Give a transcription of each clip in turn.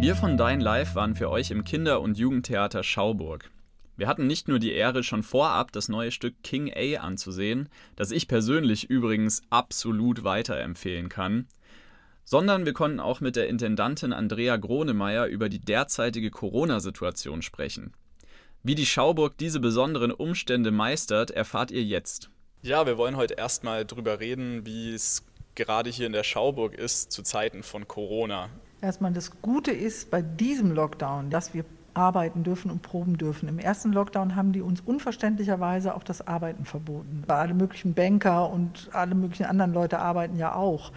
Wir von Dein Live waren für euch im Kinder- und Jugendtheater Schauburg. Wir hatten nicht nur die Ehre, schon vorab das neue Stück King A anzusehen, das ich persönlich übrigens absolut weiterempfehlen kann, sondern wir konnten auch mit der Intendantin Andrea Gronemeyer über die derzeitige Corona-Situation sprechen. Wie die Schauburg diese besonderen Umstände meistert, erfahrt ihr jetzt. Ja, wir wollen heute erstmal drüber reden, wie es gerade hier in der Schauburg ist zu Zeiten von Corona. Erstmal das Gute ist bei diesem Lockdown, dass wir arbeiten dürfen und proben dürfen. Im ersten Lockdown haben die uns unverständlicherweise auch das Arbeiten verboten. Alle möglichen Banker und alle möglichen anderen Leute arbeiten ja auch.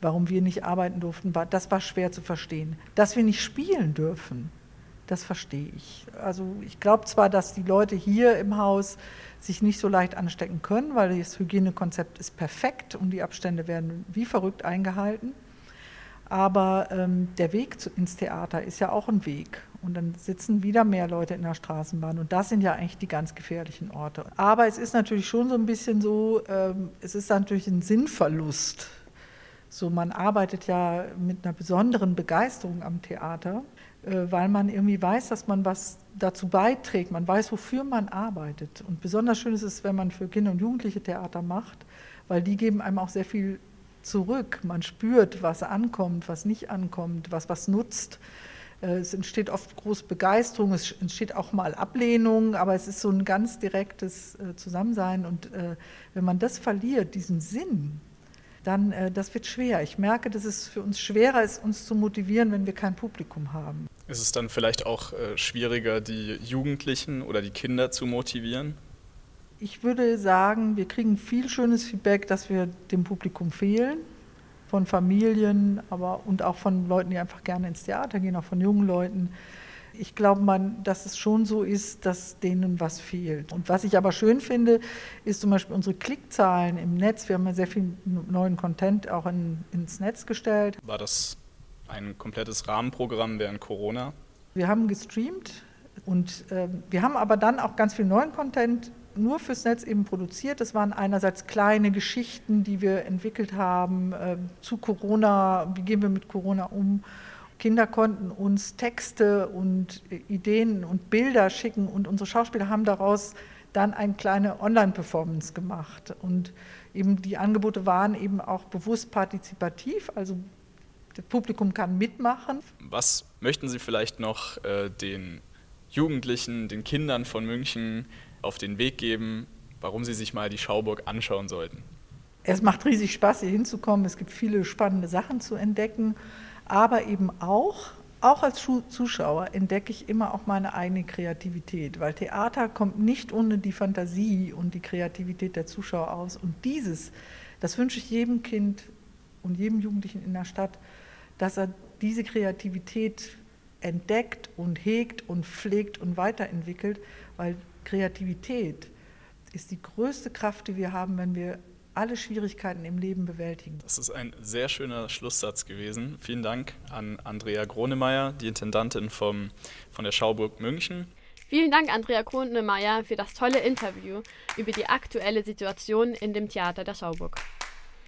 Warum wir nicht arbeiten durften, war, das war schwer zu verstehen. Dass wir nicht spielen dürfen, das verstehe ich. Also ich glaube zwar, dass die Leute hier im Haus sich nicht so leicht anstecken können, weil das Hygienekonzept ist perfekt und die Abstände werden wie verrückt eingehalten. Aber ähm, der Weg zu, ins Theater ist ja auch ein Weg. Und dann sitzen wieder mehr Leute in der Straßenbahn. Und das sind ja eigentlich die ganz gefährlichen Orte. Aber es ist natürlich schon so ein bisschen so, ähm, es ist natürlich ein Sinnverlust. So, man arbeitet ja mit einer besonderen Begeisterung am Theater, äh, weil man irgendwie weiß, dass man was dazu beiträgt. Man weiß, wofür man arbeitet. Und besonders schön ist es, wenn man für Kinder und Jugendliche Theater macht, weil die geben einem auch sehr viel zurück. Man spürt, was ankommt, was nicht ankommt, was was nutzt. Äh, es entsteht oft große Begeisterung, es entsteht auch mal Ablehnung, aber es ist so ein ganz direktes äh, Zusammensein. Und äh, wenn man das verliert, diesen Sinn, dann das wird schwer. Ich merke, dass es für uns schwerer ist, uns zu motivieren, wenn wir kein Publikum haben. Ist es dann vielleicht auch schwieriger, die Jugendlichen oder die Kinder zu motivieren? Ich würde sagen, wir kriegen viel schönes Feedback, dass wir dem Publikum fehlen, von Familien, aber und auch von Leuten, die einfach gerne ins Theater gehen, auch von jungen Leuten. Ich glaube, man, dass es schon so ist, dass denen was fehlt. Und was ich aber schön finde, ist zum Beispiel unsere Klickzahlen im Netz. Wir haben ja sehr viel neuen Content auch in, ins Netz gestellt. War das ein komplettes Rahmenprogramm während Corona? Wir haben gestreamt und äh, wir haben aber dann auch ganz viel neuen Content nur fürs Netz eben produziert. Das waren einerseits kleine Geschichten, die wir entwickelt haben äh, zu Corona, wie gehen wir mit Corona um. Kinder konnten uns Texte und Ideen und Bilder schicken und unsere Schauspieler haben daraus dann eine kleine Online-Performance gemacht. Und eben die Angebote waren eben auch bewusst partizipativ, also das Publikum kann mitmachen. Was möchten Sie vielleicht noch äh, den Jugendlichen, den Kindern von München auf den Weg geben, warum sie sich mal die Schauburg anschauen sollten? Es macht riesig Spaß, hier hinzukommen. Es gibt viele spannende Sachen zu entdecken, aber eben auch, auch als Zuschauer entdecke ich immer auch meine eigene Kreativität, weil Theater kommt nicht ohne die Fantasie und die Kreativität der Zuschauer aus. Und dieses, das wünsche ich jedem Kind und jedem Jugendlichen in der Stadt, dass er diese Kreativität entdeckt und hegt und pflegt und weiterentwickelt, weil Kreativität ist die größte Kraft, die wir haben, wenn wir alle Schwierigkeiten im Leben bewältigen. Das ist ein sehr schöner Schlusssatz gewesen. Vielen Dank an Andrea Gronemeyer, die Intendantin vom, von der Schauburg München. Vielen Dank, Andrea Gronemeyer, für das tolle Interview über die aktuelle Situation in dem Theater der Schauburg.